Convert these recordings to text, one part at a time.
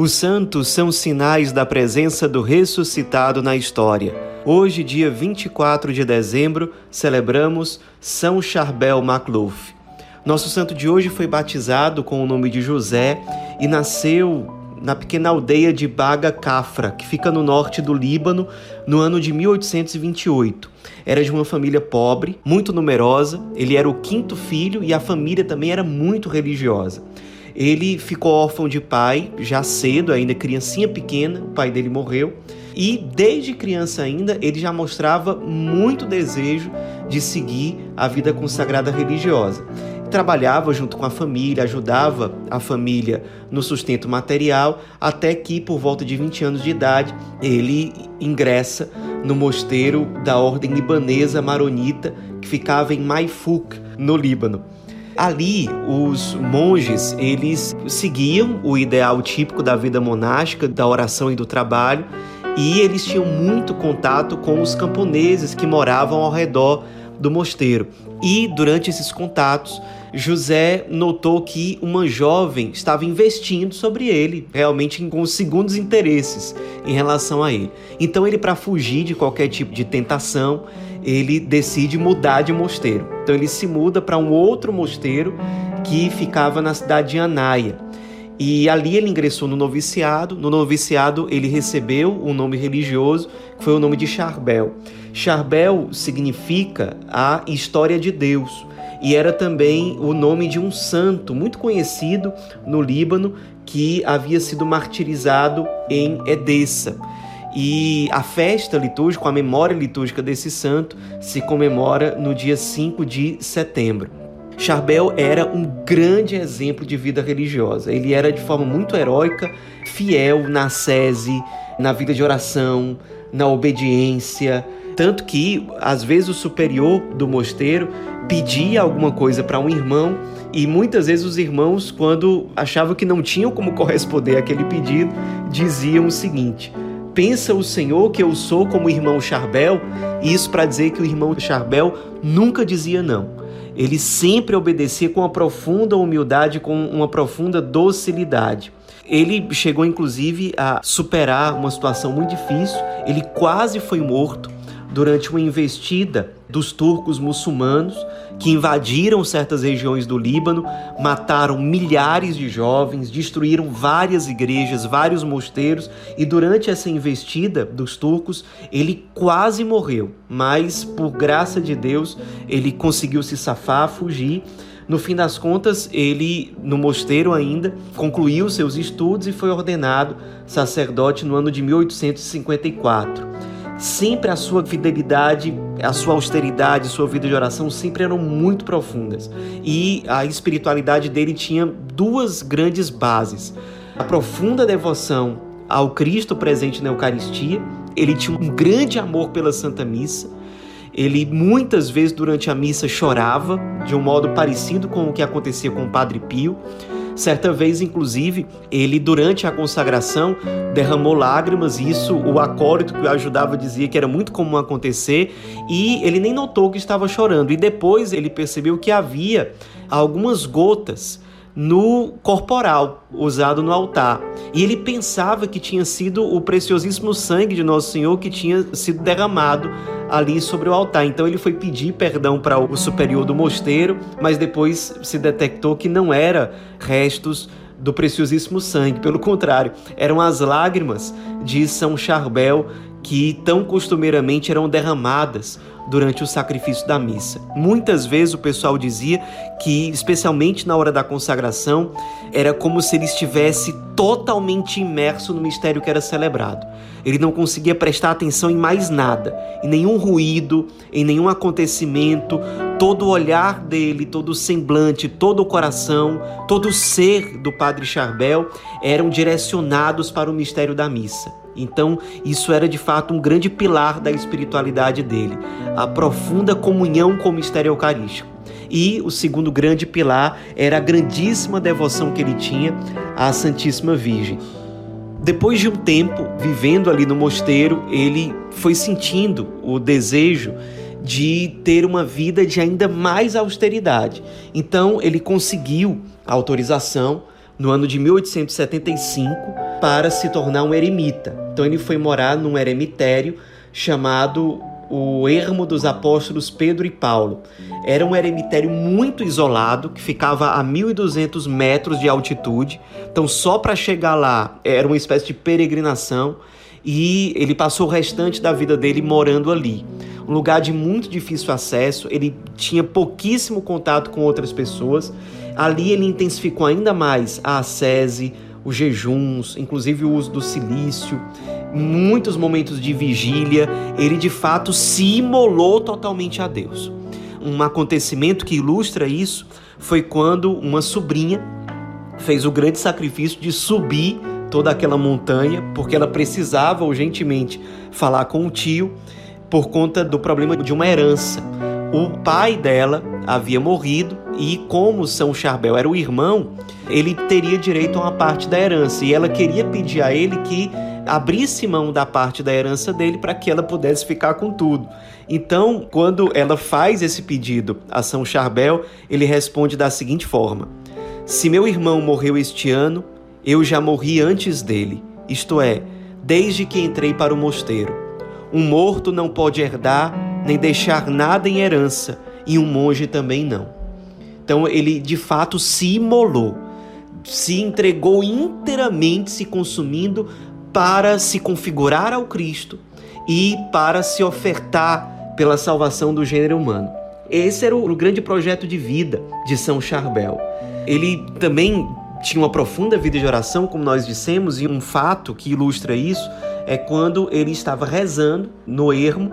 Os santos são sinais da presença do ressuscitado na história. Hoje, dia 24 de dezembro, celebramos São Charbel Maclouf. Nosso santo de hoje foi batizado com o nome de José e nasceu na pequena aldeia de Baga Cafra, que fica no norte do Líbano, no ano de 1828. Era de uma família pobre, muito numerosa, ele era o quinto filho e a família também era muito religiosa. Ele ficou órfão de pai já cedo, ainda criancinha pequena, o pai dele morreu. E desde criança ainda, ele já mostrava muito desejo de seguir a vida consagrada religiosa. Trabalhava junto com a família, ajudava a família no sustento material, até que, por volta de 20 anos de idade, ele ingressa no mosteiro da ordem libanesa maronita, que ficava em Maifuk, no Líbano. Ali, os monges, eles seguiam o ideal típico da vida monástica, da oração e do trabalho, e eles tinham muito contato com os camponeses que moravam ao redor do mosteiro. E durante esses contatos, José notou que uma jovem estava investindo sobre ele, realmente com segundos interesses em relação a ele. Então ele para fugir de qualquer tipo de tentação, ele decide mudar de mosteiro. Então ele se muda para um outro mosteiro que ficava na cidade de Anaia. E ali ele ingressou no noviciado. No noviciado ele recebeu um nome religioso, que foi o nome de Charbel. Charbel significa a história de Deus. E era também o nome de um santo muito conhecido no Líbano que havia sido martirizado em Edessa. E a festa litúrgica, a memória litúrgica desse santo, se comemora no dia 5 de setembro. Charbel era um grande exemplo de vida religiosa. Ele era de forma muito heróica, fiel na sese, na vida de oração, na obediência. Tanto que, às vezes, o superior do mosteiro pedia alguma coisa para um irmão e muitas vezes os irmãos, quando achavam que não tinham como corresponder àquele pedido, diziam o seguinte: Pensa o Senhor que eu sou como o irmão Charbel, isso para dizer que o irmão Charbel nunca dizia não. Ele sempre obedecia com uma profunda humildade, com uma profunda docilidade. Ele chegou inclusive a superar uma situação muito difícil. Ele quase foi morto durante uma investida dos turcos muçulmanos que invadiram certas regiões do Líbano, mataram milhares de jovens, destruíram várias igrejas, vários mosteiros e durante essa investida dos turcos ele quase morreu, mas por graça de Deus ele conseguiu se safar, fugir. No fim das contas, ele, no mosteiro ainda, concluiu seus estudos e foi ordenado sacerdote no ano de 1854 sempre a sua fidelidade, a sua austeridade, sua vida de oração sempre eram muito profundas. E a espiritualidade dele tinha duas grandes bases: a profunda devoção ao Cristo presente na Eucaristia, ele tinha um grande amor pela Santa Missa. Ele muitas vezes durante a missa chorava, de um modo parecido com o que acontecia com o Padre Pio. Certa vez, inclusive, ele, durante a consagração, derramou lágrimas, isso o acólito que o ajudava dizia que era muito comum acontecer, e ele nem notou que estava chorando. E depois ele percebeu que havia algumas gotas no corporal usado no altar. E ele pensava que tinha sido o preciosíssimo sangue de Nosso Senhor que tinha sido derramado ali sobre o altar. Então ele foi pedir perdão para o superior do mosteiro, mas depois se detectou que não era restos do preciosíssimo sangue, pelo contrário, eram as lágrimas de São Charbel que tão costumeiramente eram derramadas durante o sacrifício da missa. Muitas vezes o pessoal dizia que, especialmente na hora da consagração, era como se ele estivesse totalmente imerso no mistério que era celebrado. Ele não conseguia prestar atenção em mais nada, em nenhum ruído, em nenhum acontecimento. Todo o olhar dele, todo o semblante, todo o coração, todo o ser do Padre Charbel eram direcionados para o mistério da missa. Então, isso era de fato um grande pilar da espiritualidade dele, a profunda comunhão com o mistério eucarístico. E o segundo grande pilar era a grandíssima devoção que ele tinha à Santíssima Virgem. Depois de um tempo vivendo ali no mosteiro, ele foi sentindo o desejo de ter uma vida de ainda mais austeridade. Então, ele conseguiu a autorização no ano de 1875 para se tornar um eremita. Ele foi morar num eremitério chamado o ermo dos apóstolos Pedro e Paulo. Era um eremitério muito isolado, que ficava a 1.200 metros de altitude. Então, só para chegar lá era uma espécie de peregrinação. E ele passou o restante da vida dele morando ali. Um lugar de muito difícil acesso, ele tinha pouquíssimo contato com outras pessoas. Ali ele intensificou ainda mais a ascese, os jejuns, inclusive o uso do silício muitos momentos de vigília, ele de fato se imolou totalmente a Deus. Um acontecimento que ilustra isso foi quando uma sobrinha fez o grande sacrifício de subir toda aquela montanha, porque ela precisava urgentemente falar com o tio por conta do problema de uma herança. O pai dela havia morrido e, como São Charbel era o irmão, ele teria direito a uma parte da herança e ela queria pedir a ele que abrisse mão da parte da herança dele para que ela pudesse ficar com tudo. Então, quando ela faz esse pedido a São Charbel, ele responde da seguinte forma: Se meu irmão morreu este ano, eu já morri antes dele, isto é, desde que entrei para o mosteiro. Um morto não pode herdar nem deixar nada em herança, e um monge também não. Então ele de fato se imolou, se entregou inteiramente, se consumindo para se configurar ao Cristo e para se ofertar pela salvação do gênero humano. Esse era o grande projeto de vida de São Charbel. Ele também tinha uma profunda vida de oração, como nós dissemos, e um fato que ilustra isso é quando ele estava rezando no ermo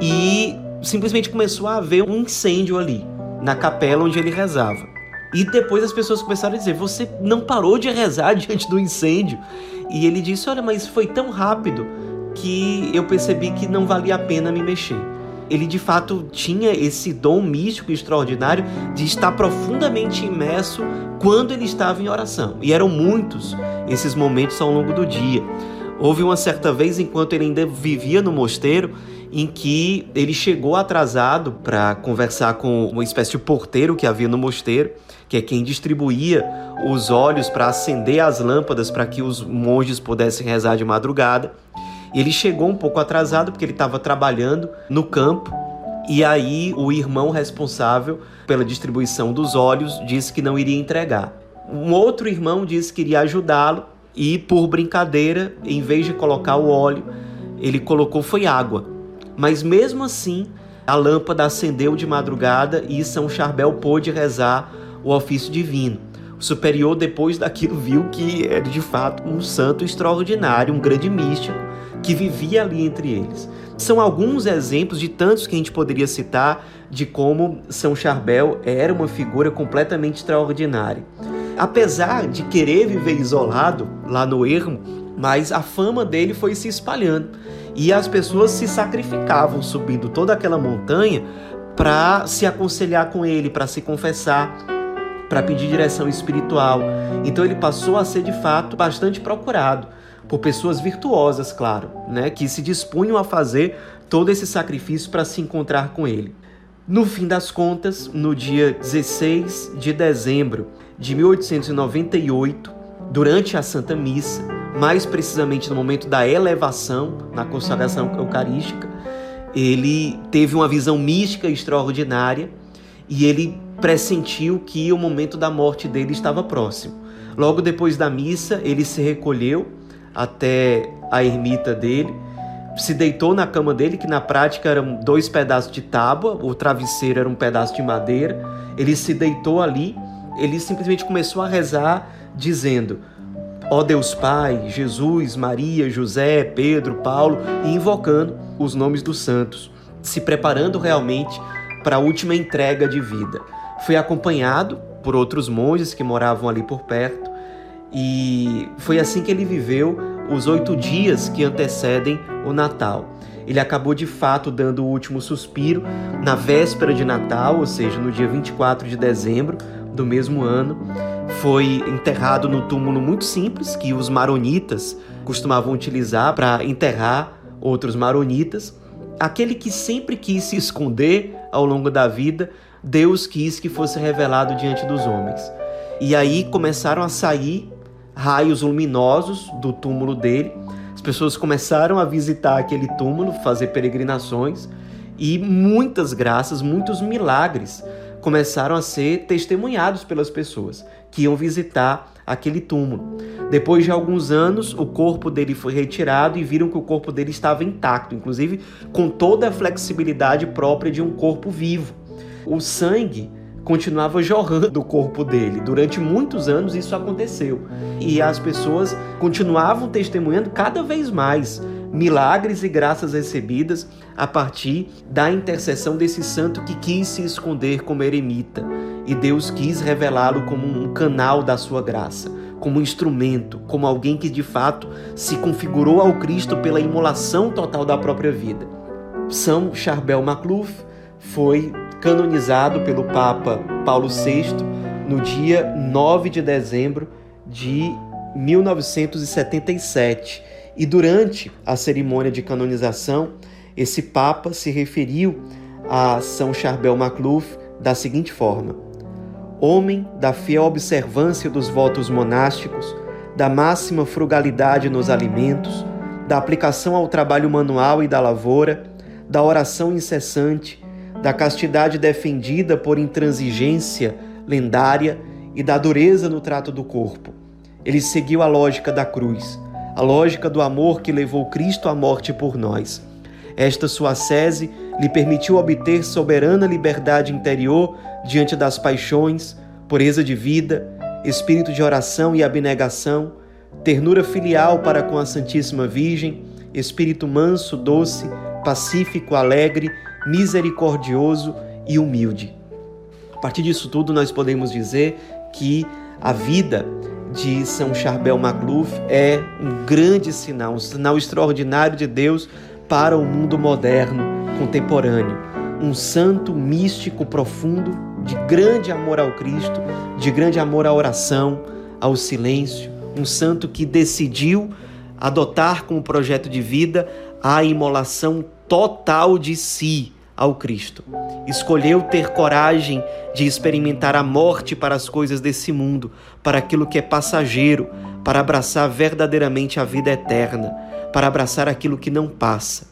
e simplesmente começou a haver um incêndio ali, na capela onde ele rezava. E depois as pessoas começaram a dizer: Você não parou de rezar diante do incêndio? E ele disse: Olha, mas foi tão rápido que eu percebi que não valia a pena me mexer. Ele de fato tinha esse dom místico extraordinário de estar profundamente imerso quando ele estava em oração. E eram muitos esses momentos ao longo do dia. Houve uma certa vez, enquanto ele ainda vivia no mosteiro, em que ele chegou atrasado para conversar com uma espécie de porteiro que havia no mosteiro, que é quem distribuía os óleos para acender as lâmpadas para que os monges pudessem rezar de madrugada. Ele chegou um pouco atrasado porque ele estava trabalhando no campo e aí o irmão responsável pela distribuição dos óleos disse que não iria entregar. Um outro irmão disse que iria ajudá-lo e por brincadeira, em vez de colocar o óleo, ele colocou foi água. Mas mesmo assim, a lâmpada acendeu de madrugada e São Charbel pôde rezar o ofício divino. O superior, depois daquilo, viu que era de fato um santo extraordinário, um grande místico que vivia ali entre eles. São alguns exemplos de tantos que a gente poderia citar de como São Charbel era uma figura completamente extraordinária. Apesar de querer viver isolado lá no ermo, mas a fama dele foi se espalhando e as pessoas se sacrificavam subindo toda aquela montanha para se aconselhar com ele, para se confessar, para pedir direção espiritual. Então ele passou a ser de fato bastante procurado por pessoas virtuosas, claro, né, que se dispunham a fazer todo esse sacrifício para se encontrar com ele. No fim das contas, no dia 16 de dezembro de 1898, durante a Santa Missa, mais precisamente no momento da elevação, na consagração eucarística, ele teve uma visão mística extraordinária e ele pressentiu que o momento da morte dele estava próximo. Logo depois da missa, ele se recolheu até a ermita dele, se deitou na cama dele, que na prática eram dois pedaços de tábua, o travesseiro era um pedaço de madeira. Ele se deitou ali, ele simplesmente começou a rezar, dizendo: Ó Deus Pai, Jesus, Maria, José, Pedro, Paulo, e invocando os nomes dos santos, se preparando realmente para a última entrega de vida. Foi acompanhado por outros monges que moravam ali por perto, e foi assim que ele viveu os oito dias que antecedem o Natal. Ele acabou de fato dando o último suspiro na véspera de Natal, ou seja, no dia 24 de dezembro do mesmo ano foi enterrado no túmulo muito simples que os maronitas costumavam utilizar para enterrar outros maronitas. Aquele que sempre quis se esconder ao longo da vida, Deus quis que fosse revelado diante dos homens. E aí começaram a sair raios luminosos do túmulo dele. As pessoas começaram a visitar aquele túmulo, fazer peregrinações e muitas graças, muitos milagres começaram a ser testemunhados pelas pessoas que iam visitar aquele túmulo. Depois de alguns anos, o corpo dele foi retirado e viram que o corpo dele estava intacto, inclusive com toda a flexibilidade própria de um corpo vivo. O sangue continuava jorrando do corpo dele. Durante muitos anos isso aconteceu. E as pessoas continuavam testemunhando cada vez mais milagres e graças recebidas a partir da intercessão desse santo que quis se esconder como eremita. E Deus quis revelá-lo como um canal da sua graça, como um instrumento, como alguém que de fato se configurou ao Cristo pela imolação total da própria vida. São Charbel Macluf foi canonizado pelo Papa Paulo VI no dia 9 de dezembro de 1977. E durante a cerimônia de canonização, esse Papa se referiu a São Charbel Macluf da seguinte forma: Homem da fiel observância dos votos monásticos, da máxima frugalidade nos alimentos, da aplicação ao trabalho manual e da lavoura, da oração incessante, da castidade defendida por intransigência lendária e da dureza no trato do corpo. Ele seguiu a lógica da cruz, a lógica do amor que levou Cristo à morte por nós. Esta sua sese lhe permitiu obter soberana liberdade interior diante das paixões, pureza de vida, espírito de oração e abnegação, ternura filial para com a Santíssima Virgem, espírito manso, doce, pacífico, alegre misericordioso e humilde. A partir disso tudo, nós podemos dizer que a vida de São Charbel Magluf é um grande sinal, um sinal extraordinário de Deus para o mundo moderno, contemporâneo. Um santo místico profundo, de grande amor ao Cristo, de grande amor à oração, ao silêncio. Um santo que decidiu adotar como projeto de vida a imolação total de si ao Cristo. Escolheu ter coragem de experimentar a morte para as coisas desse mundo, para aquilo que é passageiro, para abraçar verdadeiramente a vida eterna, para abraçar aquilo que não passa.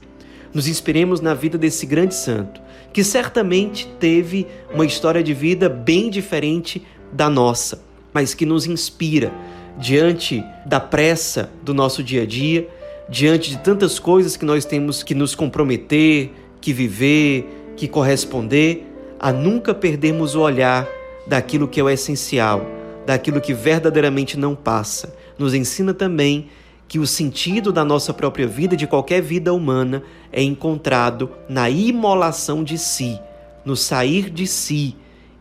Nos inspiremos na vida desse grande santo, que certamente teve uma história de vida bem diferente da nossa, mas que nos inspira diante da pressa do nosso dia a dia, diante de tantas coisas que nós temos que nos comprometer, que viver, que corresponder, a nunca perdermos o olhar daquilo que é o essencial, daquilo que verdadeiramente não passa. Nos ensina também que o sentido da nossa própria vida, de qualquer vida humana, é encontrado na imolação de si, no sair de si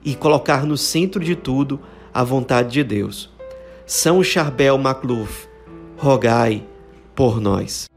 e colocar no centro de tudo a vontade de Deus. São Charbel Macluf, rogai por nós.